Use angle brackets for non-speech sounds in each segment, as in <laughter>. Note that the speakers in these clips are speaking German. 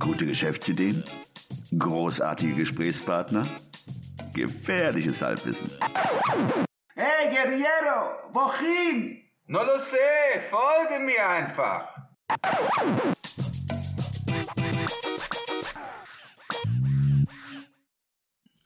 Gute Geschäftsideen? Großartige Gesprächspartner? Gefährliches Halbwissen. Hey, Guerriero, wohin? No lo sé, folge mir einfach.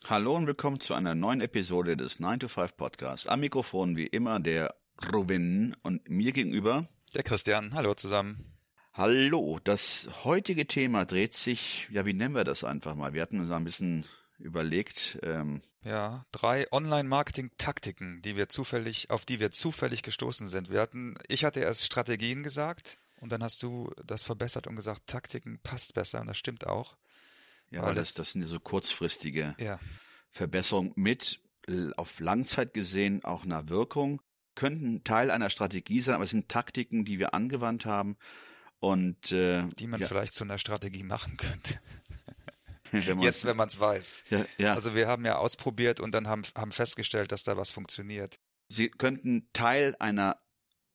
Hallo und willkommen zu einer neuen Episode des 9 to 5 Podcast. Am Mikrofon wie immer der Ruben und mir gegenüber der Christian. Hallo zusammen. Hallo, das heutige Thema dreht sich, ja, wie nennen wir das einfach mal? Wir hatten uns ein bisschen überlegt. Ähm, ja, drei Online-Marketing-Taktiken, die wir zufällig, auf die wir zufällig gestoßen sind. Wir hatten, ich hatte erst Strategien gesagt und dann hast du das verbessert und gesagt, Taktiken passt besser und das stimmt auch. Ja, weil das, das sind so kurzfristige ja. Verbesserungen mit auf Langzeit gesehen auch einer Wirkung, könnten Teil einer Strategie sein, aber es sind Taktiken, die wir angewandt haben und äh, die man ja. vielleicht zu einer Strategie machen könnte. <laughs> wenn Jetzt, wenn man es weiß. Ja, ja. Also wir haben ja ausprobiert und dann haben, haben festgestellt, dass da was funktioniert. Sie könnten Teil einer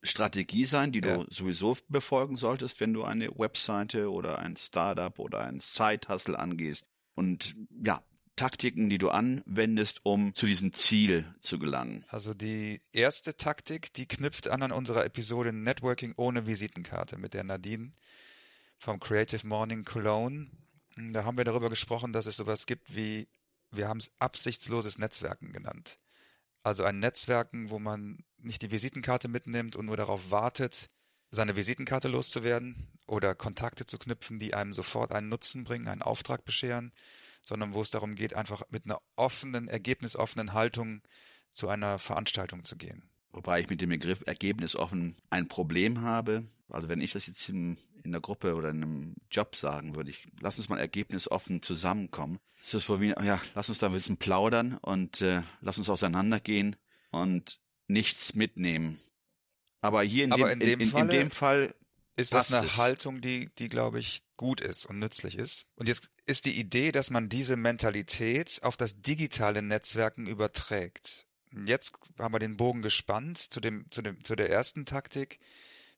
Strategie sein, die du sowieso befolgen solltest, wenn du eine Webseite oder ein Startup oder ein Side-Hustle angehst. Und ja, Taktiken, die du anwendest, um zu diesem Ziel zu gelangen. Also die erste Taktik, die knüpft an an unserer Episode Networking ohne Visitenkarte mit der Nadine vom Creative Morning Cologne. Da haben wir darüber gesprochen, dass es sowas gibt wie, wir haben es absichtsloses Netzwerken genannt. Also ein Netzwerken, wo man nicht die Visitenkarte mitnimmt und nur darauf wartet, seine Visitenkarte loszuwerden oder Kontakte zu knüpfen, die einem sofort einen Nutzen bringen, einen Auftrag bescheren, sondern wo es darum geht, einfach mit einer offenen, ergebnisoffenen Haltung zu einer Veranstaltung zu gehen. Wobei ich mit dem Begriff ergebnisoffen ein Problem habe. Also wenn ich das jetzt in, in der Gruppe oder in einem Job sagen würde, ich lass uns mal ergebnisoffen zusammenkommen. Es ist so wie, ja, lass uns da ein bisschen plaudern und äh, lass uns auseinandergehen und nichts mitnehmen. Aber hier in, Aber dem, in, dem, in, Falle in dem Fall ist das eine es. Haltung, die, die glaube ich gut ist und nützlich ist. Und jetzt ist die Idee, dass man diese Mentalität auf das digitale Netzwerken überträgt. Jetzt haben wir den Bogen gespannt zu dem, zu dem, zu der ersten Taktik,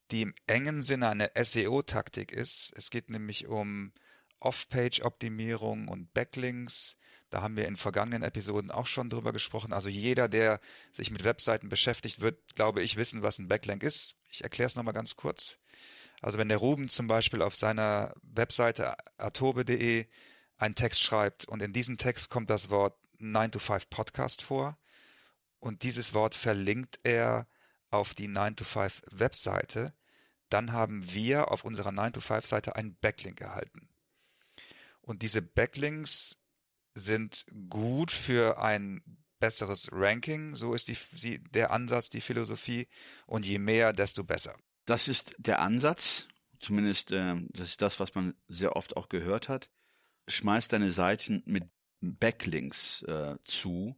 die im engen Sinne eine SEO-Taktik ist. Es geht nämlich um Off-Page-Optimierung und Backlinks. Da haben wir in vergangenen Episoden auch schon drüber gesprochen. Also jeder, der sich mit Webseiten beschäftigt, wird, glaube ich, wissen, was ein Backlink ist. Ich erkläre es nochmal ganz kurz. Also wenn der Ruben zum Beispiel auf seiner Webseite atobe.de einen Text schreibt und in diesem Text kommt das Wort 9 to 5 Podcast vor, und dieses Wort verlinkt er auf die 9 to 5 Webseite, dann haben wir auf unserer 9 to 5 Seite einen Backlink erhalten. Und diese Backlinks sind gut für ein besseres Ranking, so ist die, der Ansatz, die Philosophie, und je mehr, desto besser. Das ist der Ansatz, zumindest äh, das ist das, was man sehr oft auch gehört hat. Schmeiß deine Seiten mit Backlinks äh, zu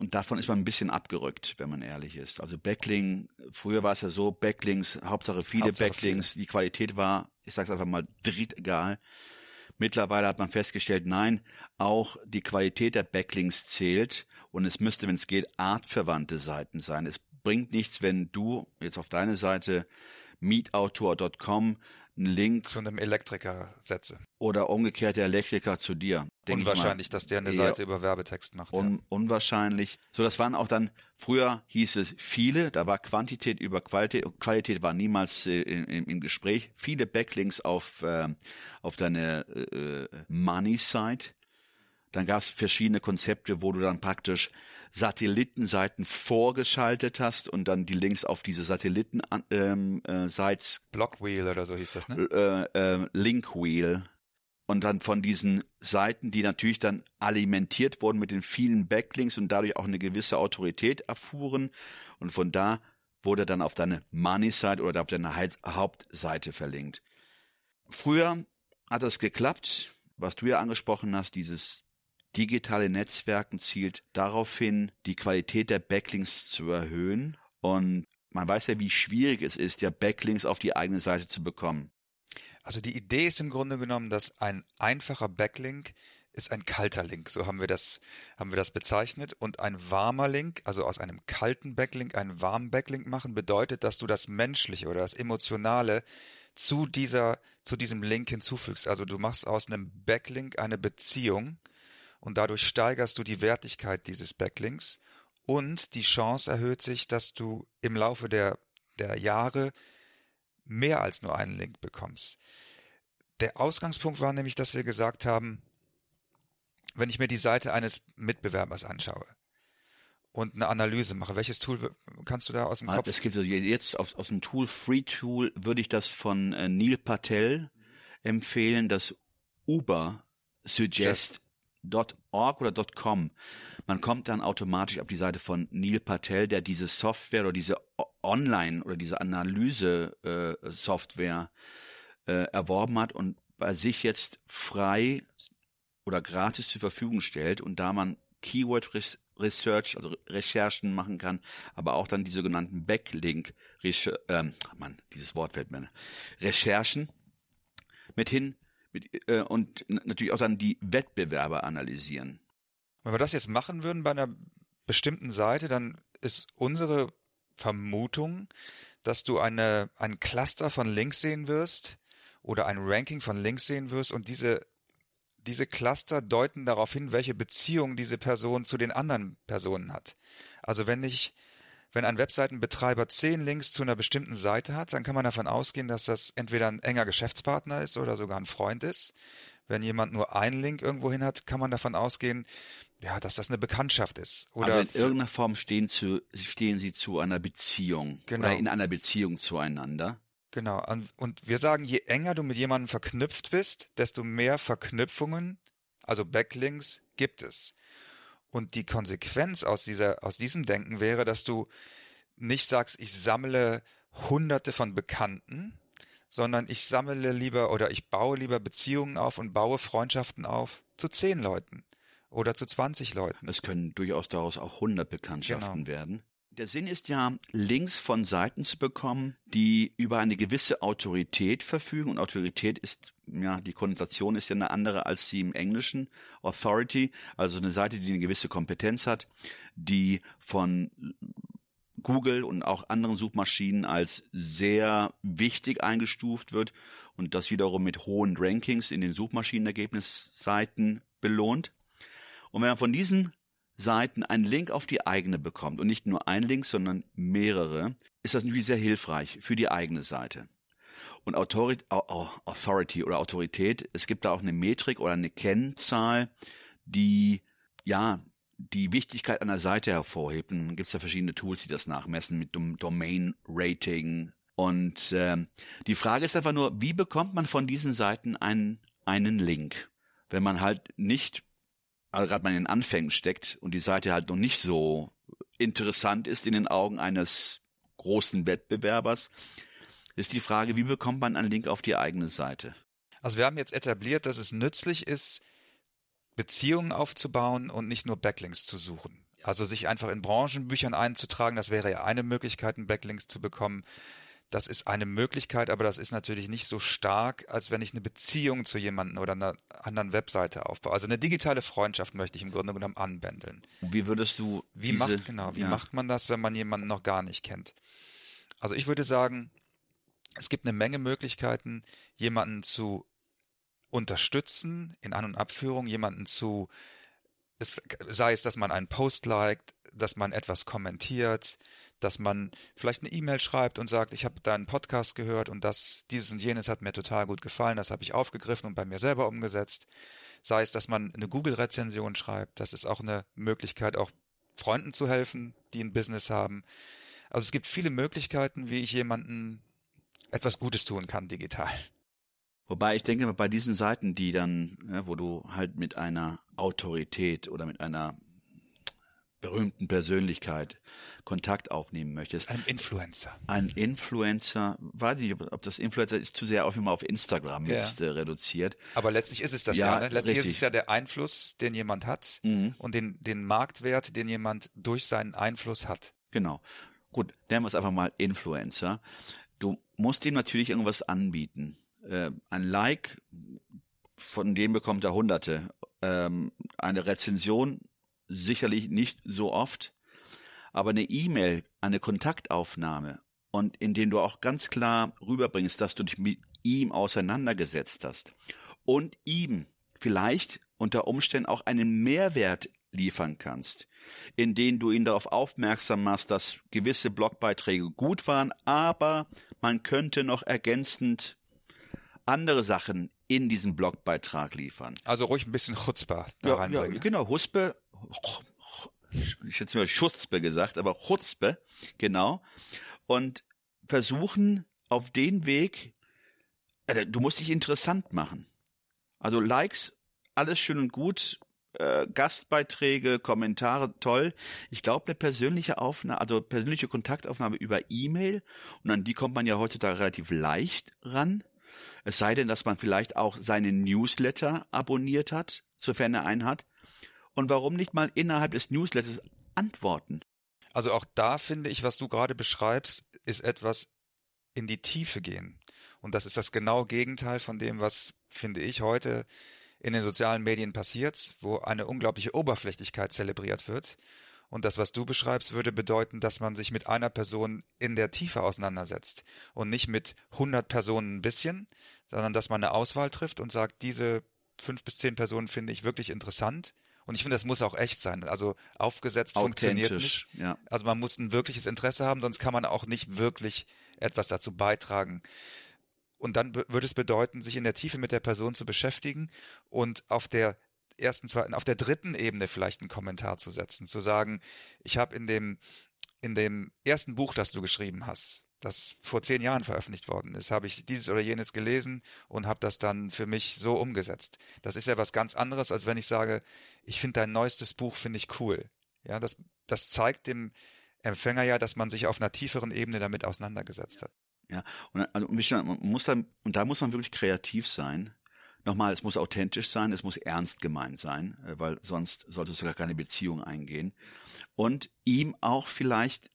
und davon ist man ein bisschen abgerückt, wenn man ehrlich ist. Also Backlink, früher war es ja so, Backlinks, Hauptsache viele Hauptsache Backlinks, viele. die Qualität war, ich sag's einfach mal, drittegal. Mittlerweile hat man festgestellt, nein, auch die Qualität der Backlinks zählt und es müsste, wenn es geht, artverwandte Seiten sein. Es bringt nichts, wenn du jetzt auf deine Seite meetautor.com einen Link zu einem Elektriker setze. Oder umgekehrt der Elektriker zu dir. Unwahrscheinlich, dass der eine Seite über Werbetext macht. Un ja. Unwahrscheinlich. So, das waren auch dann, früher hieß es viele, da war Quantität über Qualität, Qualität war niemals äh, im, im Gespräch. Viele Backlinks auf, äh, auf deine äh, Money-Site. Dann gab es verschiedene Konzepte, wo du dann praktisch Satellitenseiten vorgeschaltet hast und dann die Links auf diese Satelliten ähm, äh, Sites Blockwheel oder so hieß das, ne? Äh, äh, Linkwheel und dann von diesen Seiten, die natürlich dann alimentiert wurden mit den vielen Backlinks und dadurch auch eine gewisse Autorität erfuhren und von da wurde dann auf deine Money-Site oder auf deine Hauptseite verlinkt. Früher hat das geklappt, was du ja angesprochen hast, dieses digitale Netzwerken zielt darauf hin, die Qualität der Backlinks zu erhöhen. Und man weiß ja, wie schwierig es ist, ja Backlinks auf die eigene Seite zu bekommen. Also die Idee ist im Grunde genommen, dass ein einfacher Backlink ist ein kalter Link, so haben wir das, haben wir das bezeichnet. Und ein warmer Link, also aus einem kalten Backlink einen warmen Backlink machen, bedeutet, dass du das Menschliche oder das Emotionale zu dieser, zu diesem Link hinzufügst. Also du machst aus einem Backlink eine Beziehung und dadurch steigerst du die Wertigkeit dieses Backlinks und die Chance erhöht sich, dass du im Laufe der, der Jahre mehr als nur einen Link bekommst. Der Ausgangspunkt war nämlich, dass wir gesagt haben, wenn ich mir die Seite eines Mitbewerbers anschaue und eine Analyse mache, welches Tool kannst du da aus dem Kopf? Es gibt also jetzt aus, aus dem Tool Free Tool würde ich das von äh, Neil Patel empfehlen, das Uber Suggest .org oder .com. Man kommt dann automatisch auf die Seite von Neil Patel, der diese Software oder diese Online oder diese Analyse-Software äh, äh, erworben hat und bei sich jetzt frei oder gratis zur Verfügung stellt und da man Keyword Research, also Recherchen machen kann, aber auch dann die sogenannten Backlink, ähm, Mann, dieses Wort fällt mir, Recherchen mithin mit, äh, und natürlich auch dann die Wettbewerber analysieren. Wenn wir das jetzt machen würden bei einer bestimmten Seite, dann ist unsere Vermutung, dass du eine, ein Cluster von Links sehen wirst oder ein Ranking von Links sehen wirst und diese, diese Cluster deuten darauf hin, welche Beziehung diese Person zu den anderen Personen hat. Also wenn ich wenn ein Webseitenbetreiber zehn Links zu einer bestimmten Seite hat, dann kann man davon ausgehen, dass das entweder ein enger Geschäftspartner ist oder sogar ein Freund ist. Wenn jemand nur einen Link irgendwo hin hat, kann man davon ausgehen, ja, dass das eine Bekanntschaft ist. Oder also in irgendeiner Form stehen, zu, stehen sie zu einer Beziehung genau. oder in einer Beziehung zueinander. Genau. Und wir sagen, je enger du mit jemandem verknüpft bist, desto mehr Verknüpfungen, also Backlinks, gibt es. Und die Konsequenz aus dieser, aus diesem Denken wäre, dass du nicht sagst, ich sammle hunderte von Bekannten, sondern ich sammle lieber oder ich baue lieber Beziehungen auf und baue Freundschaften auf zu zehn Leuten oder zu 20 Leuten. Es können durchaus daraus auch 100 Bekanntschaften genau. werden. Der Sinn ist ja, Links von Seiten zu bekommen, die über eine gewisse Autorität verfügen. Und Autorität ist, ja, die Konnotation ist ja eine andere als sie im Englischen. Authority, also eine Seite, die eine gewisse Kompetenz hat, die von Google und auch anderen Suchmaschinen als sehr wichtig eingestuft wird und das wiederum mit hohen Rankings in den Suchmaschinenergebnisseiten belohnt. Und wenn man von diesen Seiten einen Link auf die eigene bekommt und nicht nur ein Link, sondern mehrere, ist das natürlich sehr hilfreich für die eigene Seite. Und Authority oder Autorität, es gibt da auch eine Metrik oder eine Kennzahl, die ja die Wichtigkeit einer Seite hervorhebt. Und gibt es ja verschiedene Tools, die das nachmessen mit dem Domain Rating. Und äh, die Frage ist einfach nur, wie bekommt man von diesen Seiten einen, einen Link? Wenn man halt nicht also gerade mal in den Anfängen steckt und die Seite halt noch nicht so interessant ist in den Augen eines großen Wettbewerbers, ist die Frage, wie bekommt man einen Link auf die eigene Seite? Also wir haben jetzt etabliert, dass es nützlich ist, Beziehungen aufzubauen und nicht nur Backlinks zu suchen. Also sich einfach in Branchenbüchern einzutragen, das wäre ja eine Möglichkeit, einen Backlinks zu bekommen. Das ist eine Möglichkeit, aber das ist natürlich nicht so stark, als wenn ich eine Beziehung zu jemandem oder einer anderen Webseite aufbaue. Also eine digitale Freundschaft möchte ich im Grunde genommen anbändeln. Wie würdest du wie diese, macht genau, wie ja. macht man das, wenn man jemanden noch gar nicht kennt? Also ich würde sagen, es gibt eine Menge Möglichkeiten, jemanden zu unterstützen in An- und Abführung, jemanden zu es, sei es, dass man einen Post liked, dass man etwas kommentiert, dass man vielleicht eine E-Mail schreibt und sagt, ich habe deinen Podcast gehört und das, dieses und jenes hat mir total gut gefallen, das habe ich aufgegriffen und bei mir selber umgesetzt. Sei es, dass man eine Google-Rezension schreibt, das ist auch eine Möglichkeit, auch Freunden zu helfen, die ein Business haben. Also es gibt viele Möglichkeiten, wie ich jemanden etwas Gutes tun kann digital. Wobei ich denke, bei diesen Seiten, die dann, ja, wo du halt mit einer Autorität oder mit einer berühmten Persönlichkeit Kontakt aufnehmen möchtest. Ein Influencer. Ein Influencer, weiß ich, ob das Influencer ist zu sehr auf immer auf Instagram ja. jetzt äh, reduziert. Aber letztlich ist es das ja, ja ne? Letztlich richtig. ist es ja der Einfluss, den jemand hat mhm. und den, den Marktwert, den jemand durch seinen Einfluss hat. Genau. Gut, nennen wir es einfach mal Influencer. Du musst ihm natürlich irgendwas anbieten. Äh, ein Like, von dem bekommt er Hunderte. Ähm, eine Rezension sicherlich nicht so oft, aber eine E-Mail, eine Kontaktaufnahme und in dem du auch ganz klar rüberbringst, dass du dich mit ihm auseinandergesetzt hast und ihm vielleicht unter Umständen auch einen Mehrwert liefern kannst, in denen du ihn darauf aufmerksam machst, dass gewisse Blogbeiträge gut waren, aber man könnte noch ergänzend andere Sachen in diesen Blogbeitrag liefern. Also ruhig ein bisschen Chutzpah da Ja, reinbringen. ja, genau, Huspe, ich hätte mal Schutzpe gesagt, aber Chutzpe, genau. Und versuchen auf den Weg, äh, du musst dich interessant machen. Also Likes, alles schön und gut, äh, Gastbeiträge, Kommentare, toll. Ich glaube, eine persönliche Aufnahme, also persönliche Kontaktaufnahme über E-Mail, und an die kommt man ja heutzutage relativ leicht ran. Es sei denn, dass man vielleicht auch seinen Newsletter abonniert hat, sofern er einen hat. Und warum nicht mal innerhalb des Newsletters antworten? Also auch da finde ich, was du gerade beschreibst, ist etwas in die Tiefe gehen. Und das ist das genaue Gegenteil von dem, was, finde ich, heute in den sozialen Medien passiert, wo eine unglaubliche Oberflächlichkeit zelebriert wird. Und das, was du beschreibst, würde bedeuten, dass man sich mit einer Person in der Tiefe auseinandersetzt und nicht mit 100 Personen ein bisschen, sondern dass man eine Auswahl trifft und sagt, diese fünf bis zehn Personen finde ich wirklich interessant. Und ich finde, das muss auch echt sein. Also aufgesetzt funktioniert nicht. Ja. Also man muss ein wirkliches Interesse haben, sonst kann man auch nicht wirklich etwas dazu beitragen. Und dann würde es bedeuten, sich in der Tiefe mit der Person zu beschäftigen und auf der ersten, zweiten, auf der dritten Ebene vielleicht einen Kommentar zu setzen, zu sagen, ich habe in dem in dem ersten Buch, das du geschrieben hast, das vor zehn Jahren veröffentlicht worden ist, habe ich dieses oder jenes gelesen und habe das dann für mich so umgesetzt. Das ist ja was ganz anderes, als wenn ich sage, ich finde dein neuestes Buch finde ich cool. Ja, das das zeigt dem Empfänger ja, dass man sich auf einer tieferen Ebene damit auseinandergesetzt hat. Ja, und, also, und man muss dann, und da muss man wirklich kreativ sein. Nochmal, es muss authentisch sein, es muss ernst gemeint sein, äh, weil sonst solltest du gar keine Beziehung eingehen. Und ihm auch vielleicht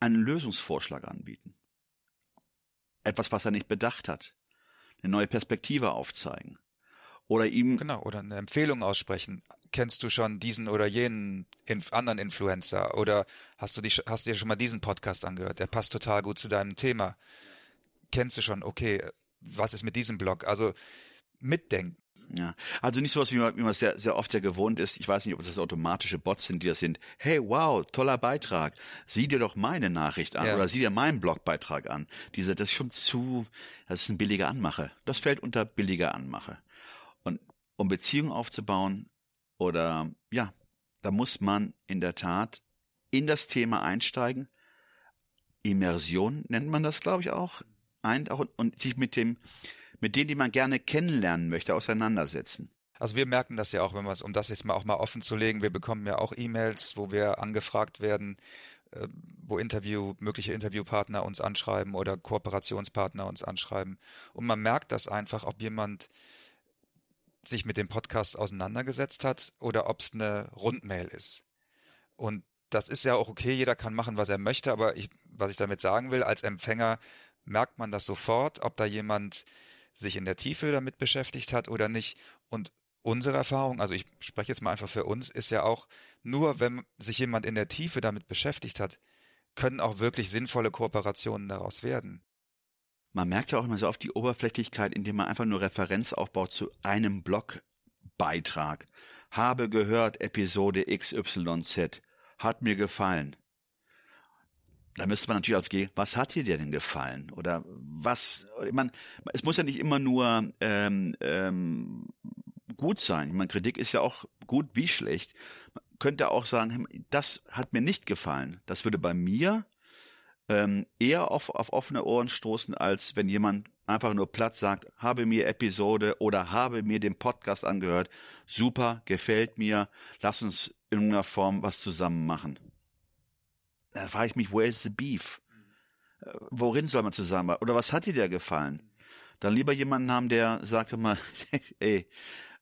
einen Lösungsvorschlag anbieten. Etwas, was er nicht bedacht hat. Eine neue Perspektive aufzeigen. Oder ihm, Genau, oder eine Empfehlung aussprechen. Kennst du schon diesen oder jenen Inf anderen Influencer? Oder hast du, dich, hast du dir schon mal diesen Podcast angehört? Der passt total gut zu deinem Thema. Kennst du schon, okay, was ist mit diesem Blog? Also mitdenken. Ja, also nicht sowas, wie man, wie man es sehr, sehr oft ja gewohnt ist. Ich weiß nicht, ob es das automatische Bots sind, die das sind. Hey, wow, toller Beitrag. Sieh dir doch meine Nachricht an Ja. oder sieh dir meinen Blogbeitrag an. Diese, das ist schon zu, das ist ein billiger Anmache. Das fällt unter billiger Anmache. Und um Beziehungen aufzubauen oder, ja, da muss man in der Tat in das Thema einsteigen. Immersion nennt man das, glaube ich, auch. Ein, auch und sich mit dem, mit denen, die man gerne kennenlernen möchte, auseinandersetzen. Also wir merken das ja auch, wenn um das jetzt mal auch mal offen zu legen, wir bekommen ja auch E-Mails, wo wir angefragt werden, äh, wo Interview, mögliche Interviewpartner uns anschreiben oder Kooperationspartner uns anschreiben. Und man merkt das einfach, ob jemand sich mit dem Podcast auseinandergesetzt hat oder ob es eine Rundmail ist. Und das ist ja auch okay, jeder kann machen, was er möchte, aber ich, was ich damit sagen will, als Empfänger merkt man das sofort, ob da jemand sich in der Tiefe damit beschäftigt hat oder nicht. Und unsere Erfahrung, also ich spreche jetzt mal einfach für uns, ist ja auch, nur wenn sich jemand in der Tiefe damit beschäftigt hat, können auch wirklich sinnvolle Kooperationen daraus werden. Man merkt ja auch immer so oft die Oberflächlichkeit, indem man einfach nur Referenz aufbaut zu einem Blogbeitrag. Habe gehört, Episode XYZ. Hat mir gefallen. Da müsste man natürlich als G, was hat dir denn gefallen? Oder was, ich meine, es muss ja nicht immer nur ähm, ähm, gut sein. Ich meine, Kritik ist ja auch gut wie schlecht. Man könnte auch sagen, das hat mir nicht gefallen. Das würde bei mir ähm, eher auf, auf offene Ohren stoßen, als wenn jemand einfach nur platt sagt, habe mir Episode oder habe mir den Podcast angehört, super, gefällt mir, lass uns in irgendeiner Form was zusammen machen. Da frage ich mich, where is the beef? Äh, Worin soll man zusammen? Oder was hat dir da gefallen? Dann lieber jemanden haben, der sagt mal, <laughs> ey,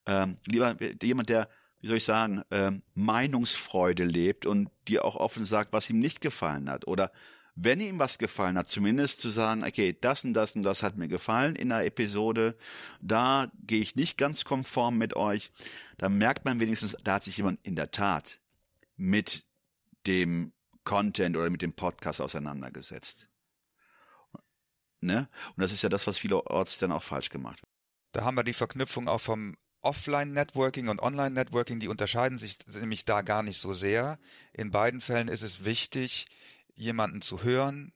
ähm, lieber jemand, der, wie soll ich sagen, ähm, Meinungsfreude lebt und dir auch offen sagt, was ihm nicht gefallen hat. Oder wenn ihm was gefallen hat, zumindest zu sagen, okay, das und das und das hat mir gefallen in der Episode, da gehe ich nicht ganz konform mit euch, dann merkt man wenigstens, da hat sich jemand in der Tat mit dem Content oder mit dem Podcast auseinandergesetzt. Ne? Und das ist ja das, was vielerorts dann auch falsch gemacht wird. Da haben wir die Verknüpfung auch vom Offline-Networking und Online-Networking, die unterscheiden sich nämlich da gar nicht so sehr. In beiden Fällen ist es wichtig, jemanden zu hören,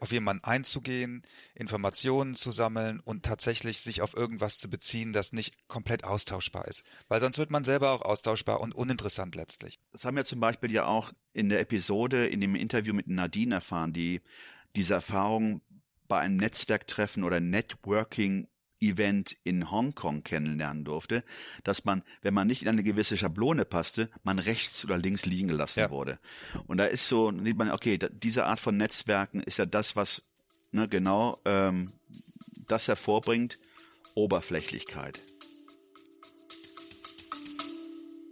auf jemanden einzugehen, Informationen zu sammeln und tatsächlich sich auf irgendwas zu beziehen, das nicht komplett austauschbar ist. Weil sonst wird man selber auch austauschbar und uninteressant letztlich. Das haben wir zum Beispiel ja auch in der Episode, in dem Interview mit Nadine erfahren, die diese Erfahrung bei einem Netzwerktreffen oder Networking Event in Hongkong kennenlernen durfte, dass man, wenn man nicht in eine gewisse Schablone passte, man rechts oder links liegen gelassen ja. wurde. Und da ist so, sieht man, okay, da, diese Art von Netzwerken ist ja das, was ne, genau ähm, das hervorbringt, Oberflächlichkeit.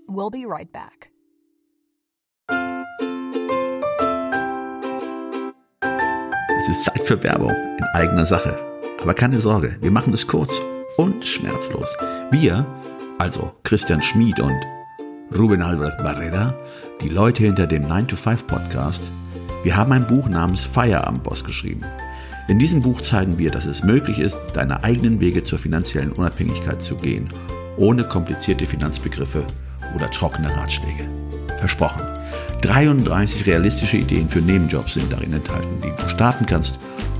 We'll be right back. Es ist Zeit für Werbung in eigener Sache. Aber keine Sorge, wir machen es kurz und schmerzlos. Wir, also Christian Schmid und Ruben Albert Barrera, die Leute hinter dem 9-to-5 Podcast, wir haben ein Buch namens Feierabendboss geschrieben. In diesem Buch zeigen wir, dass es möglich ist, deine eigenen Wege zur finanziellen Unabhängigkeit zu gehen, ohne komplizierte Finanzbegriffe oder trockene Ratschläge. Versprochen. 33 realistische Ideen für Nebenjobs sind darin enthalten, die du starten kannst,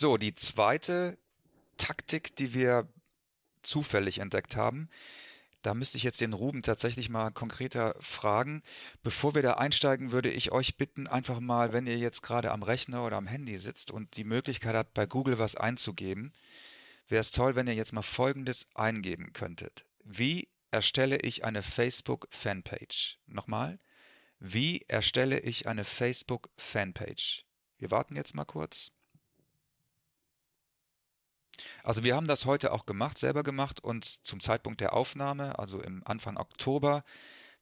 So, die zweite Taktik, die wir zufällig entdeckt haben, da müsste ich jetzt den Ruben tatsächlich mal konkreter fragen. Bevor wir da einsteigen, würde ich euch bitten, einfach mal, wenn ihr jetzt gerade am Rechner oder am Handy sitzt und die Möglichkeit habt, bei Google was einzugeben, wäre es toll, wenn ihr jetzt mal Folgendes eingeben könntet. Wie erstelle ich eine Facebook-Fanpage? Nochmal. Wie erstelle ich eine Facebook-Fanpage? Wir warten jetzt mal kurz. Also wir haben das heute auch gemacht, selber gemacht und zum Zeitpunkt der Aufnahme, also im Anfang Oktober,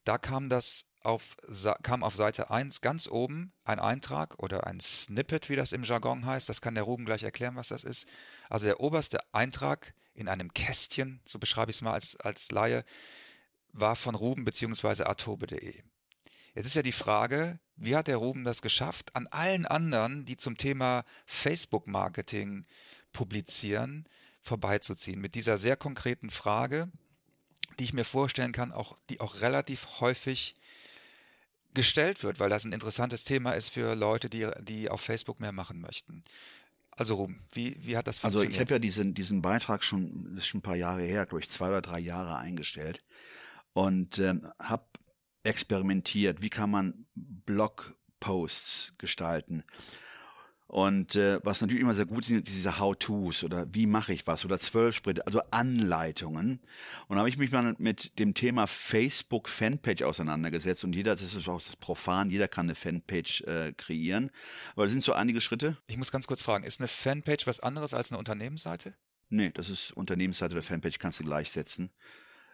da kam das auf, kam auf Seite 1 ganz oben ein Eintrag oder ein Snippet, wie das im Jargon heißt. Das kann der Ruben gleich erklären, was das ist. Also der oberste Eintrag in einem Kästchen, so beschreibe ich es mal als, als Laie, war von Ruben bzw. atobe.de. Jetzt ist ja die Frage, wie hat der Ruben das geschafft, an allen anderen, die zum Thema Facebook-Marketing publizieren, vorbeizuziehen. Mit dieser sehr konkreten Frage, die ich mir vorstellen kann, auch, die auch relativ häufig gestellt wird, weil das ein interessantes Thema ist für Leute, die, die auf Facebook mehr machen möchten. Also Ruben, wie, wie hat das funktioniert? Also ich habe ja diesen, diesen Beitrag schon, ist schon ein paar Jahre her, glaube ich, zwei oder drei Jahre eingestellt und ähm, habe experimentiert, wie kann man Blogposts gestalten. Und äh, was natürlich immer sehr gut sind, diese How-Tos oder wie mache ich was oder zwölf Schritte, also Anleitungen. Und da habe ich mich mal mit dem Thema Facebook Fanpage auseinandergesetzt und jeder, das ist auch das Profan, jeder kann eine Fanpage äh, kreieren. Aber das sind so einige Schritte. Ich muss ganz kurz fragen, ist eine Fanpage was anderes als eine Unternehmensseite? Nee, das ist Unternehmensseite oder Fanpage, kannst du gleichsetzen.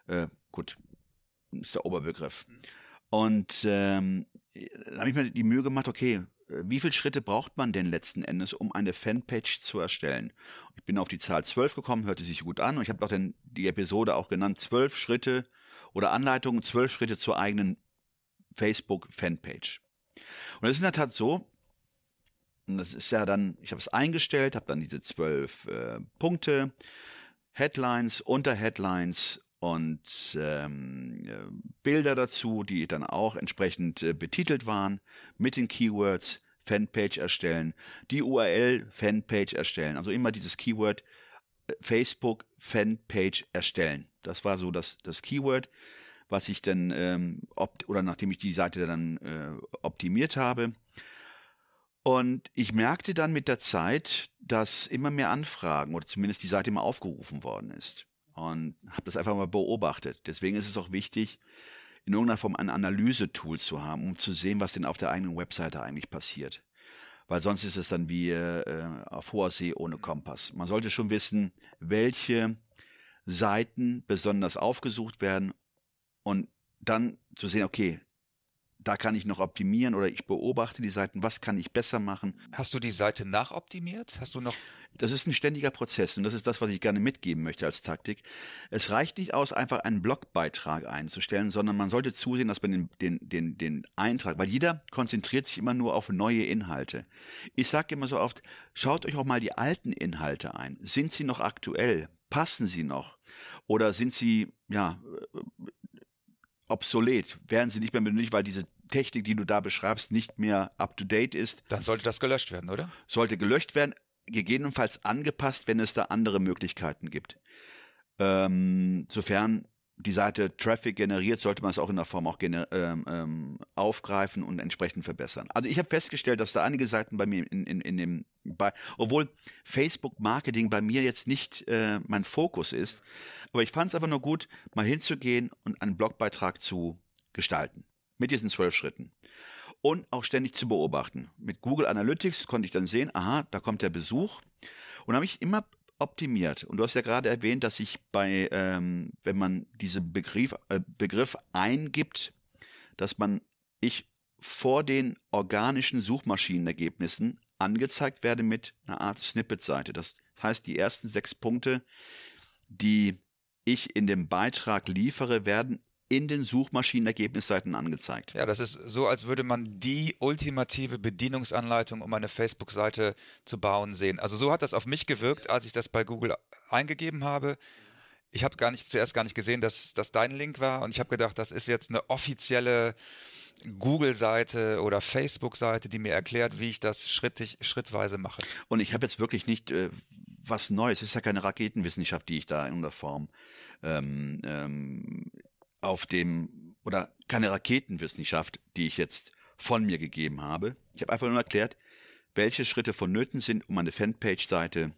Äh, gut, ist der Oberbegriff. Und ähm, da habe ich mir die Mühe gemacht, okay, wie viele Schritte braucht man denn letzten Endes, um eine Fanpage zu erstellen? Ich bin auf die Zahl 12 gekommen, hörte sich gut an und ich habe auch dann die Episode auch genannt, zwölf Schritte oder Anleitungen, zwölf Schritte zur eigenen Facebook-Fanpage. Und es ist in der Tat so, das ist ja dann, ich habe es eingestellt, habe dann diese zwölf äh, Punkte, Headlines, Unterheadlines und ähm, äh, Bilder dazu, die dann auch entsprechend äh, betitelt waren mit den Keywords Fanpage erstellen, die URL Fanpage erstellen, also immer dieses Keyword äh, Facebook Fanpage erstellen. Das war so das, das Keyword, was ich dann ähm, opt oder nachdem ich die Seite dann äh, optimiert habe. Und ich merkte dann mit der Zeit, dass immer mehr Anfragen oder zumindest die Seite immer aufgerufen worden ist. Und habe das einfach mal beobachtet. Deswegen ist es auch wichtig, in irgendeiner Form ein Analysetool zu haben, um zu sehen, was denn auf der eigenen Webseite eigentlich passiert. Weil sonst ist es dann wie äh, auf hoher See ohne Kompass. Man sollte schon wissen, welche Seiten besonders aufgesucht werden und dann zu sehen, okay, da kann ich noch optimieren oder ich beobachte die Seiten, was kann ich besser machen. Hast du die Seite nachoptimiert? Hast du noch Das ist ein ständiger Prozess und das ist das, was ich gerne mitgeben möchte als Taktik. Es reicht nicht aus, einfach einen Blogbeitrag einzustellen, sondern man sollte zusehen, dass man den, den, den, den Eintrag, weil jeder konzentriert sich immer nur auf neue Inhalte. Ich sage immer so oft, schaut euch auch mal die alten Inhalte ein. Sind sie noch aktuell? Passen sie noch? Oder sind sie, ja, obsolet, werden sie nicht mehr benötigt, weil diese Technik, die du da beschreibst, nicht mehr up to date ist. Dann sollte das gelöscht werden, oder? Sollte gelöscht werden, gegebenenfalls angepasst, wenn es da andere Möglichkeiten gibt. Ähm, sofern die Seite Traffic generiert, sollte man es auch in der Form auch ähm, ähm, aufgreifen und entsprechend verbessern. Also ich habe festgestellt, dass da einige Seiten bei mir in, in, in dem, bei, obwohl Facebook Marketing bei mir jetzt nicht äh, mein Fokus ist, aber ich fand es einfach nur gut, mal hinzugehen und einen Blogbeitrag zu gestalten. Mit diesen zwölf Schritten. Und auch ständig zu beobachten. Mit Google Analytics konnte ich dann sehen, aha, da kommt der Besuch. Und habe ich immer optimiert. Und du hast ja gerade erwähnt, dass ich bei, ähm, wenn man diesen Begriff, äh, Begriff eingibt, dass man, ich vor den organischen Suchmaschinenergebnissen angezeigt werde mit einer Art Snippet-Seite. Das heißt, die ersten sechs Punkte, die ich in dem Beitrag liefere, werden in den Suchmaschinenergebnisseiten angezeigt. Ja, das ist so, als würde man die ultimative Bedienungsanleitung, um eine Facebook-Seite zu bauen, sehen. Also so hat das auf mich gewirkt, als ich das bei Google eingegeben habe. Ich habe gar nicht zuerst gar nicht gesehen, dass das dein Link war und ich habe gedacht, das ist jetzt eine offizielle Google-Seite oder Facebook-Seite, die mir erklärt, wie ich das schrittig, schrittweise mache. Und ich habe jetzt wirklich nicht äh, was Neues. Es ist ja keine Raketenwissenschaft, die ich da in der Form ähm, ähm, auf dem, oder keine Raketenwissenschaft, die ich jetzt von mir gegeben habe. Ich habe einfach nur erklärt, welche Schritte vonnöten sind, um eine Fanpage-Seite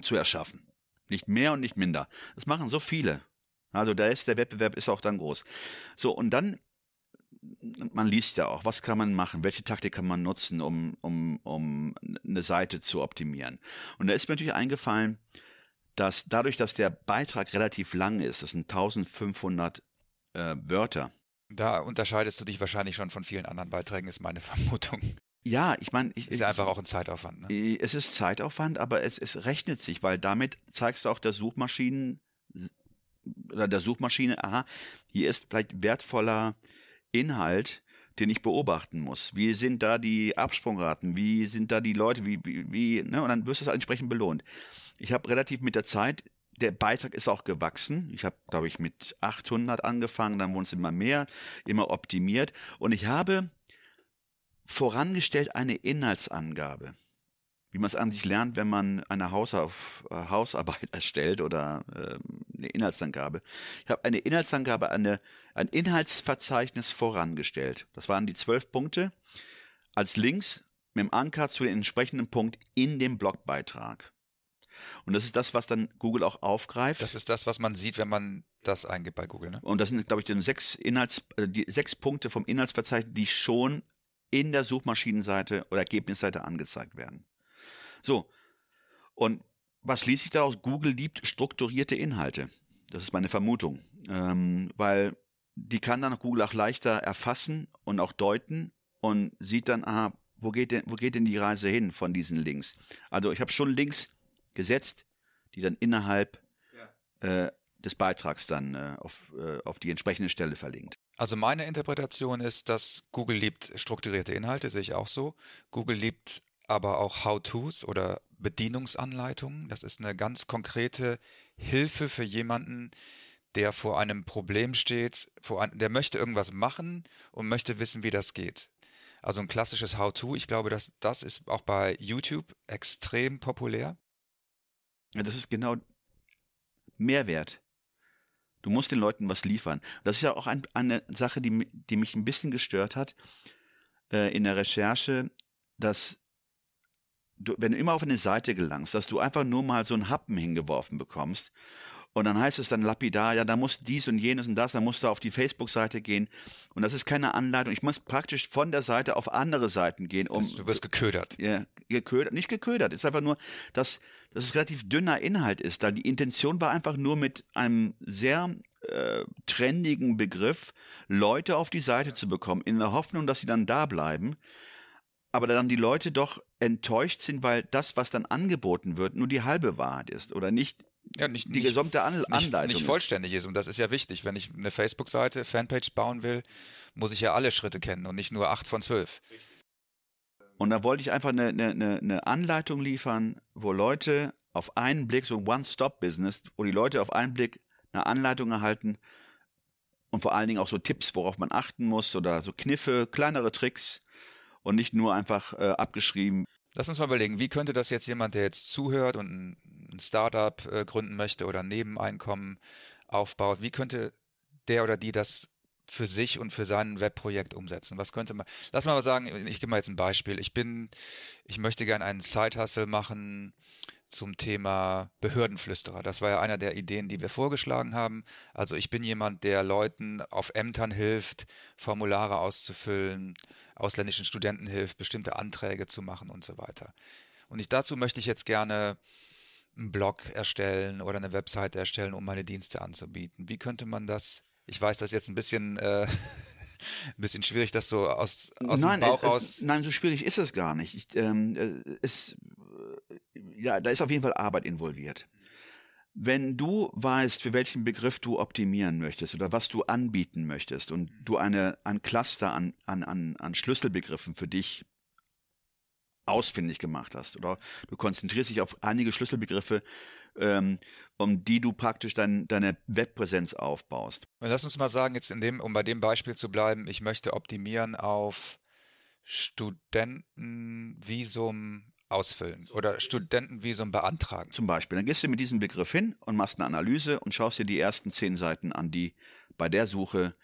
zu erschaffen. Nicht mehr und nicht minder. Das machen so viele. Also da ist der Wettbewerb ist auch dann groß. So, und dann, man liest ja auch, was kann man machen, welche Taktik kann man nutzen, um, um, um eine Seite zu optimieren. Und da ist mir natürlich eingefallen, dass dadurch, dass der Beitrag relativ lang ist, das sind 1500 äh, Wörter. Da unterscheidest du dich wahrscheinlich schon von vielen anderen Beiträgen, ist meine <laughs> Vermutung. Ja, ich meine, ich, ist ja einfach auch ein Zeitaufwand. Ne? Es ist Zeitaufwand, aber es, es rechnet sich, weil damit zeigst du auch der Suchmaschinen oder der Suchmaschine, aha, hier ist vielleicht wertvoller Inhalt, den ich beobachten muss. Wie sind da die Absprungraten? Wie sind da die Leute? Wie, wie, wie ne? Und dann wirst du es entsprechend belohnt. Ich habe relativ mit der Zeit der Beitrag ist auch gewachsen. Ich habe, glaube ich, mit 800 angefangen, dann wurden es immer mehr, immer optimiert. Und ich habe vorangestellt eine Inhaltsangabe, wie man es an sich lernt, wenn man eine Hausauf äh, Hausarbeit <laughs> erstellt oder äh, eine Inhaltsangabe. Ich habe eine Inhaltsangabe, eine, ein Inhaltsverzeichnis vorangestellt. Das waren die zwölf Punkte als Links mit dem Anker zu dem entsprechenden Punkt in dem Blogbeitrag. Und das ist das, was dann Google auch aufgreift. Das ist das, was man sieht, wenn man das eingibt bei Google. Ne? Und das sind, glaube ich, die sechs Inhalts, äh, die sechs Punkte vom Inhaltsverzeichnis, die schon in der Suchmaschinenseite oder Ergebnisseite angezeigt werden. So. Und was schließe ich daraus? Google liebt strukturierte Inhalte. Das ist meine Vermutung. Ähm, weil die kann dann Google auch leichter erfassen und auch deuten und sieht dann, aha, wo geht denn, wo geht denn die Reise hin von diesen Links? Also ich habe schon Links gesetzt, die dann innerhalb ja. äh, des Beitrags dann äh, auf, äh, auf die entsprechende Stelle verlinkt. Also meine Interpretation ist, dass Google liebt strukturierte Inhalte, sehe ich auch so. Google liebt aber auch How-Tos oder Bedienungsanleitungen. Das ist eine ganz konkrete Hilfe für jemanden, der vor einem Problem steht, vor ein, der möchte irgendwas machen und möchte wissen, wie das geht. Also ein klassisches How-To. Ich glaube, dass das ist auch bei YouTube extrem populär. Ja, das ist genau Mehrwert. Du musst den Leuten was liefern. Das ist ja auch ein, eine Sache, die, die mich ein bisschen gestört hat äh, in der Recherche. dass du, wenn du immer auf eine Seite gelangst, dass du einfach nur mal so einen Happen hingeworfen bekommst und dann heißt es dann lapidar, ja, da muss dies und jenes und das, da musst du auf die Facebook-Seite gehen. Und das ist keine Anleitung. Ich muss praktisch von der Seite auf andere Seiten gehen, um. Du wirst geködert. Ja, geködert, nicht geködert. ist einfach nur, dass, dass es relativ dünner Inhalt ist. Da die Intention war einfach nur mit einem sehr äh, trendigen Begriff Leute auf die Seite zu bekommen, in der Hoffnung, dass sie dann da bleiben. Aber dann die Leute doch enttäuscht sind, weil das, was dann angeboten wird, nur die halbe Wahrheit ist oder nicht ja, nicht, die gesamte An nicht, Anleitung nicht ist. vollständig ist. Und das ist ja wichtig. Wenn ich eine Facebook-Seite, Fanpage bauen will, muss ich ja alle Schritte kennen und nicht nur acht von zwölf. Und da wollte ich einfach eine, eine, eine Anleitung liefern, wo Leute auf einen Blick, so ein One-Stop-Business, wo die Leute auf einen Blick eine Anleitung erhalten und vor allen Dingen auch so Tipps, worauf man achten muss oder so Kniffe, kleinere Tricks und nicht nur einfach äh, abgeschrieben. Lass uns mal überlegen, wie könnte das jetzt jemand, der jetzt zuhört und ein Startup äh, gründen möchte oder ein Nebeneinkommen aufbaut, wie könnte der oder die das für sich und für sein Webprojekt umsetzen? Was könnte man, lass mal sagen, ich gebe mal jetzt ein Beispiel. Ich bin, ich möchte gerne einen Side-Hustle machen zum Thema Behördenflüsterer. Das war ja einer der Ideen, die wir vorgeschlagen haben. Also ich bin jemand, der Leuten auf Ämtern hilft, Formulare auszufüllen, ausländischen Studenten hilft, bestimmte Anträge zu machen und so weiter. Und ich, dazu möchte ich jetzt gerne einen Blog erstellen oder eine Webseite erstellen, um meine Dienste anzubieten. Wie könnte man das? Ich weiß, das ist jetzt ein bisschen äh, <laughs> ein bisschen schwierig, das so aus, aus nein, dem Bauch äh, raus. Nein, so schwierig ist es gar nicht. Ich, ähm, äh, es, äh, ja, da ist auf jeden Fall Arbeit involviert. Wenn du weißt, für welchen Begriff du optimieren möchtest oder was du anbieten möchtest und du eine, ein Cluster an, an, an, an Schlüsselbegriffen für dich ausfindig gemacht hast oder du konzentrierst dich auf einige Schlüsselbegriffe, ähm, um die du praktisch dein, deine Webpräsenz aufbaust. Lass uns mal sagen, jetzt in dem, um bei dem Beispiel zu bleiben, ich möchte optimieren auf Studentenvisum ausfüllen oder Studentenvisum beantragen. Zum Beispiel. Dann gehst du mit diesem Begriff hin und machst eine Analyse und schaust dir die ersten zehn Seiten an, die bei der Suche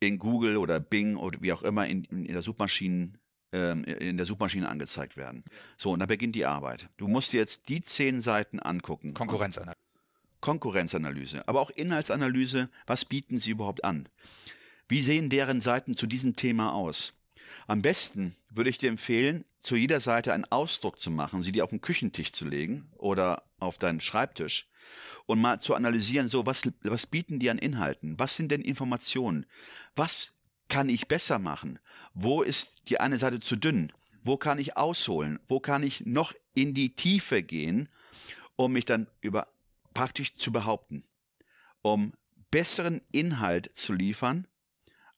in Google oder Bing oder wie auch immer in, in der Suchmaschinen ähm, in der Suchmaschine angezeigt werden. So, und da beginnt die Arbeit. Du musst dir jetzt die zehn Seiten angucken. Konkurrenzanalyse. Konkurrenzanalyse, aber auch Inhaltsanalyse. Was bieten sie überhaupt an? Wie sehen deren Seiten zu diesem Thema aus? Am besten würde ich dir empfehlen, zu jeder Seite einen Ausdruck zu machen, sie dir auf den Küchentisch zu legen oder auf deinen Schreibtisch und mal zu analysieren, so was, was bieten die an Inhalten? Was sind denn Informationen? Was kann ich besser machen? Wo ist die eine Seite zu dünn? Wo kann ich ausholen? Wo kann ich noch in die Tiefe gehen, um mich dann über praktisch zu behaupten? Um besseren Inhalt zu liefern,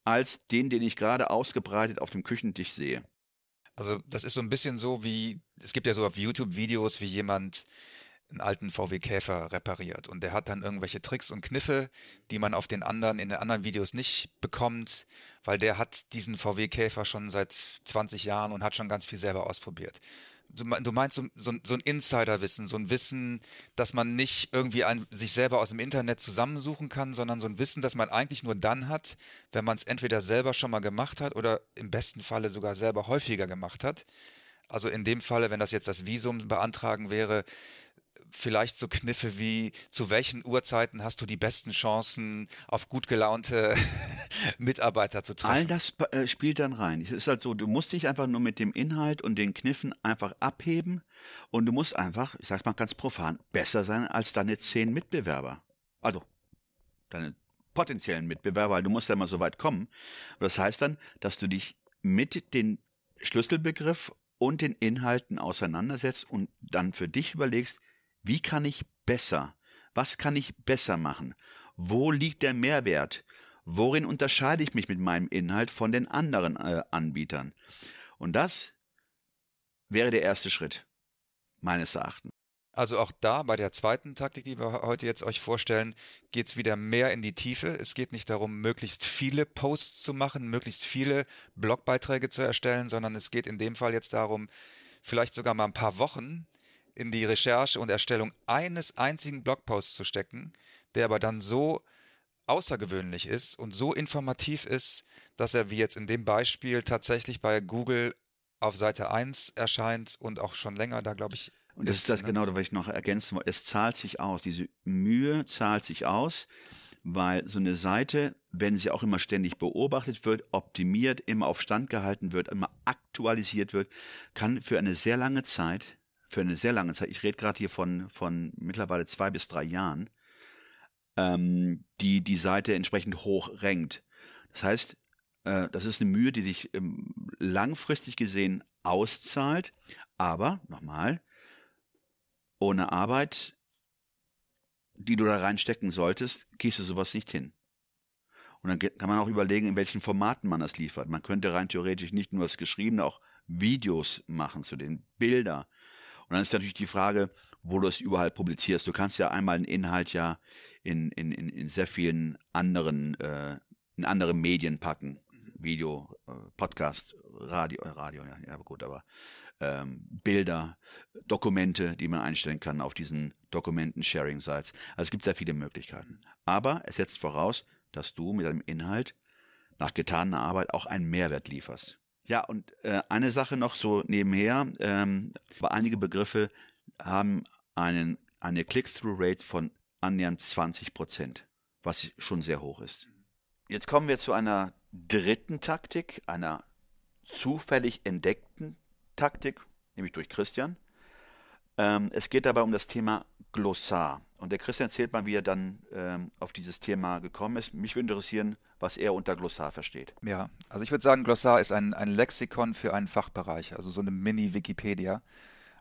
als den, den ich gerade ausgebreitet auf dem Küchentisch sehe. Also das ist so ein bisschen so wie, es gibt ja so auf YouTube Videos, wie jemand einen alten VW Käfer repariert und der hat dann irgendwelche Tricks und Kniffe, die man auf den anderen, in den anderen Videos nicht bekommt, weil der hat diesen VW Käfer schon seit 20 Jahren und hat schon ganz viel selber ausprobiert. Du meinst so, so, so ein Insiderwissen, so ein Wissen, dass man nicht irgendwie ein, sich selber aus dem Internet zusammensuchen kann, sondern so ein Wissen, das man eigentlich nur dann hat, wenn man es entweder selber schon mal gemacht hat oder im besten Falle sogar selber häufiger gemacht hat. Also in dem Falle, wenn das jetzt das Visum beantragen wäre, vielleicht so Kniffe wie, zu welchen Uhrzeiten hast du die besten Chancen, auf gut gelaunte <laughs> Mitarbeiter zu treffen? All das äh, spielt dann rein. Es ist halt so, du musst dich einfach nur mit dem Inhalt und den Kniffen einfach abheben und du musst einfach, ich sag's mal ganz profan, besser sein als deine zehn Mitbewerber. Also, deine potenziellen Mitbewerber, weil du musst ja mal so weit kommen. Das heißt dann, dass du dich mit den Schlüsselbegriff und den Inhalten auseinandersetzt und dann für dich überlegst, wie kann ich besser? Was kann ich besser machen? Wo liegt der Mehrwert? Worin unterscheide ich mich mit meinem Inhalt von den anderen äh, Anbietern? Und das wäre der erste Schritt, meines Erachtens. Also auch da bei der zweiten Taktik, die wir heute jetzt euch vorstellen, geht es wieder mehr in die Tiefe. Es geht nicht darum, möglichst viele Posts zu machen, möglichst viele Blogbeiträge zu erstellen, sondern es geht in dem Fall jetzt darum, vielleicht sogar mal ein paar Wochen in die Recherche und Erstellung eines einzigen Blogposts zu stecken, der aber dann so außergewöhnlich ist und so informativ ist, dass er wie jetzt in dem Beispiel tatsächlich bei Google auf Seite 1 erscheint und auch schon länger da, glaube ich. Und das ist das ne? genau, was ich noch ergänzen wollte. Es zahlt sich aus. Diese Mühe zahlt sich aus, weil so eine Seite, wenn sie auch immer ständig beobachtet wird, optimiert, immer auf Stand gehalten wird, immer aktualisiert wird, kann für eine sehr lange Zeit, für eine sehr lange Zeit, ich rede gerade hier von, von mittlerweile zwei bis drei Jahren, ähm, die die Seite entsprechend hoch rankt. Das heißt, äh, das ist eine Mühe, die sich ähm, langfristig gesehen auszahlt, aber nochmal, ohne Arbeit, die du da reinstecken solltest, kriegst du sowas nicht hin. Und dann kann man auch überlegen, in welchen Formaten man das liefert. Man könnte rein theoretisch nicht nur das Geschriebene, auch Videos machen zu den Bilder. Und dann ist natürlich die Frage, wo du es überall publizierst. Du kannst ja einmal einen Inhalt ja in, in, in, in sehr vielen anderen, äh, in andere Medien packen. Video, äh, Podcast, Radio, äh, Radio, ja, ja gut, aber ähm, Bilder, Dokumente, die man einstellen kann auf diesen Dokumenten-Sharing-Sites. Also es gibt sehr viele Möglichkeiten. Aber es setzt voraus, dass du mit deinem Inhalt nach getaner Arbeit auch einen Mehrwert lieferst. Ja, und äh, eine Sache noch so nebenher, ähm, einige Begriffe haben einen, eine Click-Through-Rate von annähernd 20 Prozent, was schon sehr hoch ist. Jetzt kommen wir zu einer dritten Taktik, einer zufällig entdeckten Taktik, nämlich durch Christian. Ähm, es geht dabei um das Thema Glossar. Und der Christian erzählt mal, wie er dann ähm, auf dieses Thema gekommen ist. Mich würde interessieren, was er unter Glossar versteht. Ja, also ich würde sagen, Glossar ist ein, ein Lexikon für einen Fachbereich, also so eine Mini-Wikipedia.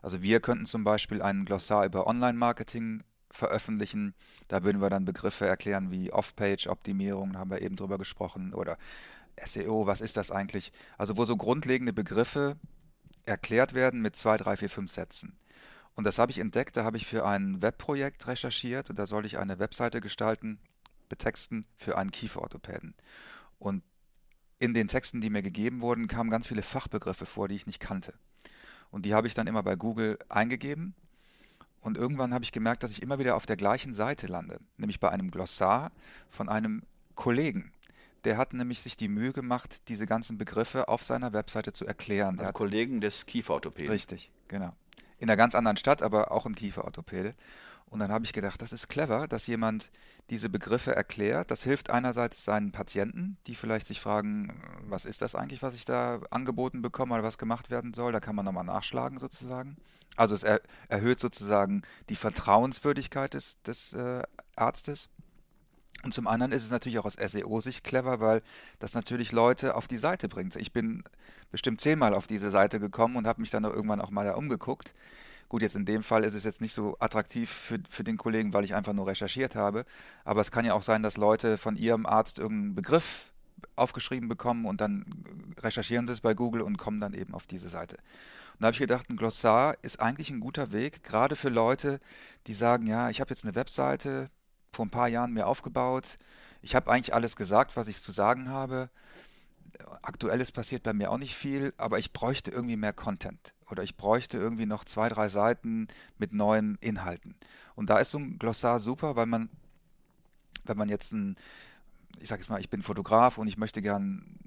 Also wir könnten zum Beispiel ein Glossar über Online-Marketing veröffentlichen. Da würden wir dann Begriffe erklären wie Off-Page-Optimierung, haben wir eben drüber gesprochen, oder SEO, was ist das eigentlich? Also wo so grundlegende Begriffe erklärt werden mit zwei, drei, vier, fünf Sätzen. Und das habe ich entdeckt, da habe ich für ein Webprojekt recherchiert und da soll ich eine Webseite gestalten, betexten für einen Kieferorthopäden. Und in den Texten, die mir gegeben wurden, kamen ganz viele Fachbegriffe vor, die ich nicht kannte. Und die habe ich dann immer bei Google eingegeben. Und irgendwann habe ich gemerkt, dass ich immer wieder auf der gleichen Seite lande, nämlich bei einem Glossar von einem Kollegen. Der hat nämlich sich die Mühe gemacht, diese ganzen Begriffe auf seiner Webseite zu erklären. Also Kollegen des Kieferorthopäden. Richtig, genau in einer ganz anderen Stadt, aber auch ein Kieferorthopäde. Und dann habe ich gedacht, das ist clever, dass jemand diese Begriffe erklärt. Das hilft einerseits seinen Patienten, die vielleicht sich fragen, was ist das eigentlich, was ich da angeboten bekomme oder was gemacht werden soll. Da kann man nochmal nachschlagen sozusagen. Also es er erhöht sozusagen die Vertrauenswürdigkeit des, des äh, Arztes. Und zum anderen ist es natürlich auch aus SEO-Sicht clever, weil das natürlich Leute auf die Seite bringt. Ich bin bestimmt zehnmal auf diese Seite gekommen und habe mich dann irgendwann auch mal da umgeguckt. Gut, jetzt in dem Fall ist es jetzt nicht so attraktiv für, für den Kollegen, weil ich einfach nur recherchiert habe. Aber es kann ja auch sein, dass Leute von ihrem Arzt irgendeinen Begriff aufgeschrieben bekommen und dann recherchieren sie es bei Google und kommen dann eben auf diese Seite. Und da habe ich gedacht, ein Glossar ist eigentlich ein guter Weg, gerade für Leute, die sagen, ja, ich habe jetzt eine Webseite, vor ein paar Jahren mir aufgebaut. Ich habe eigentlich alles gesagt, was ich zu sagen habe. Aktuelles passiert bei mir auch nicht viel, aber ich bräuchte irgendwie mehr Content oder ich bräuchte irgendwie noch zwei, drei Seiten mit neuen Inhalten. Und da ist so ein Glossar super, weil man, wenn man jetzt ein, ich sage jetzt mal, ich bin Fotograf und ich möchte gern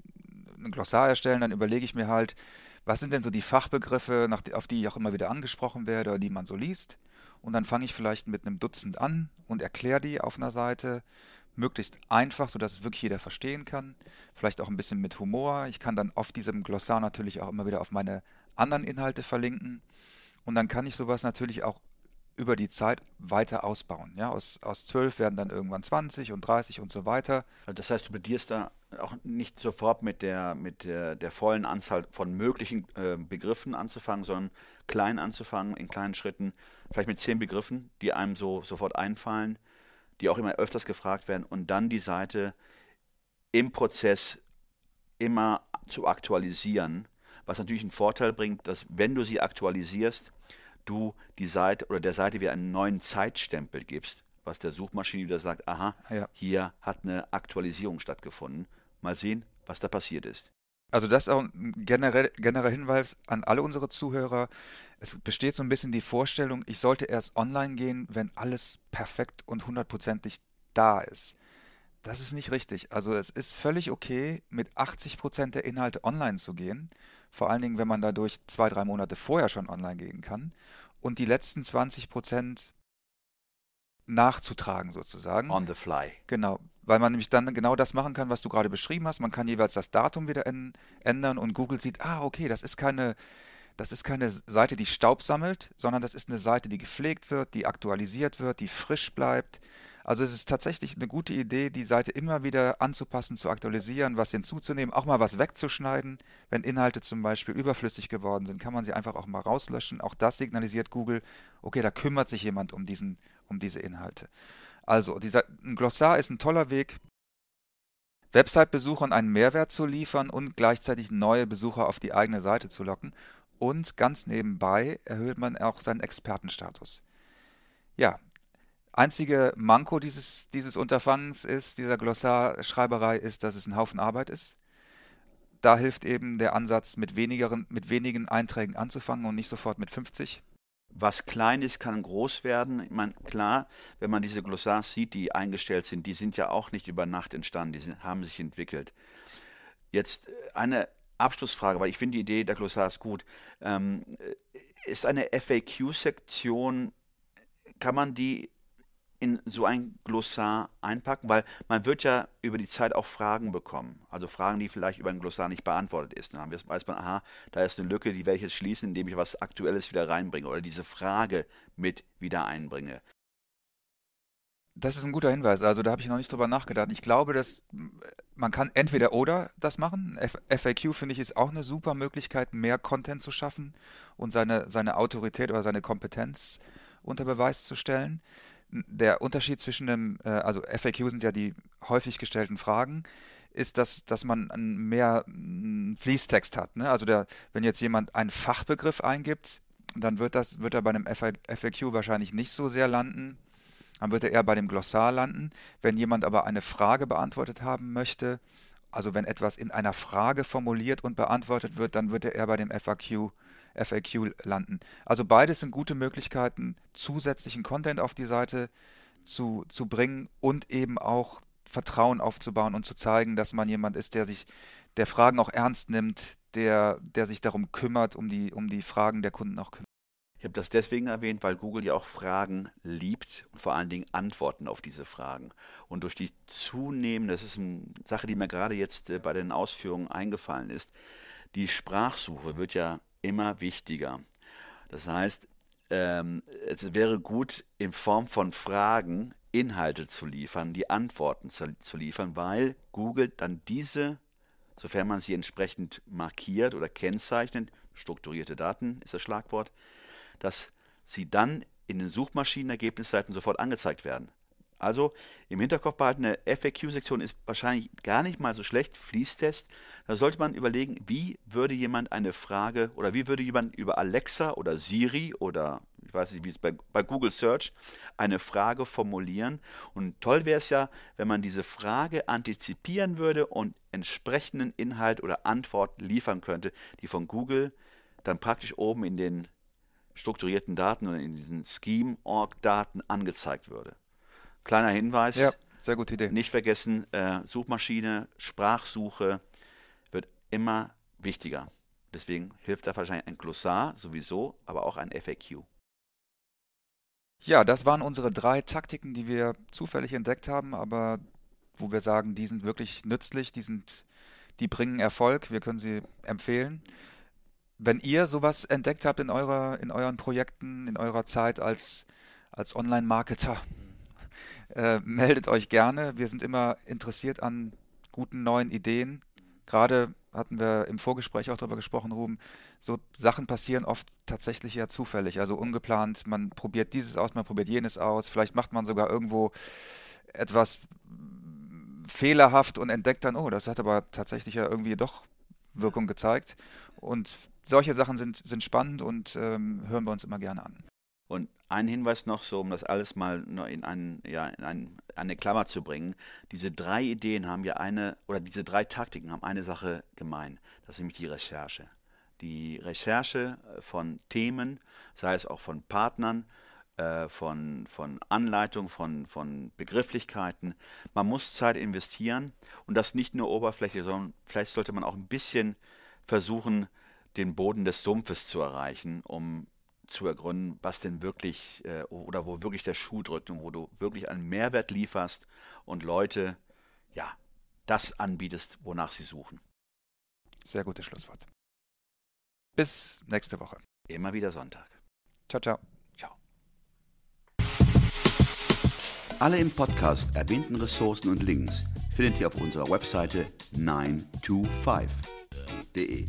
ein Glossar erstellen, dann überlege ich mir halt, was sind denn so die Fachbegriffe, auf die ich auch immer wieder angesprochen werde oder die man so liest und dann fange ich vielleicht mit einem Dutzend an und erkläre die auf einer Seite möglichst einfach, sodass es wirklich jeder verstehen kann. Vielleicht auch ein bisschen mit Humor. Ich kann dann auf diesem Glossar natürlich auch immer wieder auf meine anderen Inhalte verlinken. Und dann kann ich sowas natürlich auch über die Zeit weiter ausbauen. Ja, aus, aus 12 werden dann irgendwann 20 und 30 und so weiter. Also das heißt, du bedierst da auch nicht sofort mit der, mit der, der vollen Anzahl von möglichen äh, Begriffen anzufangen, sondern klein anzufangen, in kleinen Schritten, vielleicht mit zehn Begriffen, die einem so sofort einfallen, die auch immer öfters gefragt werden und dann die Seite im Prozess immer zu aktualisieren, was natürlich einen Vorteil bringt, dass wenn du sie aktualisierst, du die Seite oder der Seite wieder einen neuen Zeitstempel gibst, was der Suchmaschine wieder sagt, aha, ja. hier hat eine Aktualisierung stattgefunden. Mal sehen, was da passiert ist. Also das ist auch ein generell, genereller Hinweis an alle unsere Zuhörer. Es besteht so ein bisschen die Vorstellung, ich sollte erst online gehen, wenn alles perfekt und hundertprozentig da ist. Das ist nicht richtig. Also es ist völlig okay, mit 80% der Inhalte online zu gehen. Vor allen Dingen, wenn man dadurch zwei, drei Monate vorher schon online gehen kann. Und die letzten 20% nachzutragen sozusagen. On the fly. Genau, weil man nämlich dann genau das machen kann, was du gerade beschrieben hast. Man kann jeweils das Datum wieder ändern und Google sieht, ah, okay, das ist keine, das ist keine Seite, die Staub sammelt, sondern das ist eine Seite, die gepflegt wird, die aktualisiert wird, die frisch bleibt. Also es ist tatsächlich eine gute Idee, die Seite immer wieder anzupassen, zu aktualisieren, was hinzuzunehmen, auch mal was wegzuschneiden. Wenn Inhalte zum Beispiel überflüssig geworden sind, kann man sie einfach auch mal rauslöschen. Auch das signalisiert Google, okay, da kümmert sich jemand um, diesen, um diese Inhalte. Also, dieser, ein Glossar ist ein toller Weg, Website-Besuchern einen Mehrwert zu liefern und gleichzeitig neue Besucher auf die eigene Seite zu locken. Und ganz nebenbei erhöht man auch seinen Expertenstatus. Ja, Einzige Manko dieses, dieses Unterfangens ist, dieser Glossarschreiberei, ist, dass es ein Haufen Arbeit ist. Da hilft eben der Ansatz, mit, wenigeren, mit wenigen Einträgen anzufangen und nicht sofort mit 50. Was klein ist, kann groß werden. Ich meine, klar, wenn man diese Glossars sieht, die eingestellt sind, die sind ja auch nicht über Nacht entstanden, die sind, haben sich entwickelt. Jetzt äh, eine Abschlussfrage, weil ich finde die Idee der Glossars gut. Ähm, äh, ist eine FAQ-Sektion, kann man die in so ein Glossar einpacken? Weil man wird ja über die Zeit auch Fragen bekommen. Also Fragen, die vielleicht über ein Glossar nicht beantwortet ist. Dann weiß man, aha, da ist eine Lücke, die werde ich jetzt schließen, indem ich was Aktuelles wieder reinbringe oder diese Frage mit wieder einbringe. Das ist ein guter Hinweis. Also da habe ich noch nicht drüber nachgedacht. Ich glaube, dass man kann entweder oder das machen. FAQ finde ich ist auch eine super Möglichkeit, mehr Content zu schaffen und seine, seine Autorität oder seine Kompetenz unter Beweis zu stellen der Unterschied zwischen dem, äh, also FAQ sind ja die häufig gestellten Fragen, ist, dass, dass man mehr Fließtext hat. Ne? Also der, wenn jetzt jemand einen Fachbegriff eingibt, dann wird das, wird er bei einem FAQ wahrscheinlich nicht so sehr landen. Dann wird er eher bei dem Glossar landen. Wenn jemand aber eine Frage beantwortet haben möchte, also wenn etwas in einer Frage formuliert und beantwortet wird, dann wird er eher bei dem FAQ FAQ landen. Also beides sind gute Möglichkeiten, zusätzlichen Content auf die Seite zu, zu bringen und eben auch Vertrauen aufzubauen und zu zeigen, dass man jemand ist, der sich der Fragen auch ernst nimmt, der, der sich darum kümmert, um die, um die Fragen der Kunden auch kümmert. Ich habe das deswegen erwähnt, weil Google ja auch Fragen liebt und vor allen Dingen Antworten auf diese Fragen. Und durch die zunehmende, das ist eine Sache, die mir gerade jetzt äh, bei den Ausführungen eingefallen ist, die Sprachsuche wird ja immer wichtiger. Das heißt, ähm, es wäre gut, in Form von Fragen Inhalte zu liefern, die Antworten zu, zu liefern, weil Google dann diese, sofern man sie entsprechend markiert oder kennzeichnet, strukturierte Daten ist das Schlagwort, dass sie dann in den Suchmaschinenergebnisseiten sofort angezeigt werden. Also im Hinterkopf behalten, eine FAQ-Sektion ist wahrscheinlich gar nicht mal so schlecht, Fließtest. Da sollte man überlegen, wie würde jemand eine Frage oder wie würde jemand über Alexa oder Siri oder ich weiß nicht, wie es bei, bei Google Search eine Frage formulieren. Und toll wäre es ja, wenn man diese Frage antizipieren würde und entsprechenden Inhalt oder Antwort liefern könnte, die von Google dann praktisch oben in den strukturierten Daten oder in diesen Scheme-Org-Daten angezeigt würde. Kleiner Hinweis. Ja, sehr gute Idee. Nicht vergessen, äh, Suchmaschine, Sprachsuche wird immer wichtiger. Deswegen hilft da wahrscheinlich ein Glossar sowieso, aber auch ein FAQ. Ja, das waren unsere drei Taktiken, die wir zufällig entdeckt haben, aber wo wir sagen, die sind wirklich nützlich, die sind, die bringen Erfolg, wir können sie empfehlen. Wenn ihr sowas entdeckt habt in eurer, in euren Projekten, in eurer Zeit als, als Online-Marketer, äh, meldet euch gerne. Wir sind immer interessiert an guten neuen Ideen. Gerade hatten wir im Vorgespräch auch darüber gesprochen, Ruben, so Sachen passieren oft tatsächlich ja zufällig, also ungeplant. Man probiert dieses aus, man probiert jenes aus. Vielleicht macht man sogar irgendwo etwas fehlerhaft und entdeckt dann, oh, das hat aber tatsächlich ja irgendwie doch Wirkung gezeigt. Und solche Sachen sind, sind spannend und ähm, hören wir uns immer gerne an. Und ein Hinweis noch, so um das alles mal in, ein, ja, in ein, eine Klammer zu bringen. Diese drei Ideen haben ja eine, oder diese drei Taktiken haben eine Sache gemein. Das ist nämlich die Recherche. Die Recherche äh, von Themen, sei es auch von Partnern, äh, von, von Anleitung, von, von Begrifflichkeiten. Man muss Zeit investieren und das nicht nur Oberfläche, sondern vielleicht sollte man auch ein bisschen versuchen, den Boden des Sumpfes zu erreichen, um zu ergründen, was denn wirklich äh, oder wo wirklich der Schuh drückt und wo du wirklich einen Mehrwert lieferst und Leute, ja, das anbietest, wonach sie suchen. Sehr gutes Schlusswort. Bis nächste Woche. Immer wieder Sonntag. Ciao, ciao. Ciao. Alle im Podcast erwähnten Ressourcen und Links findet ihr auf unserer Webseite 925.de.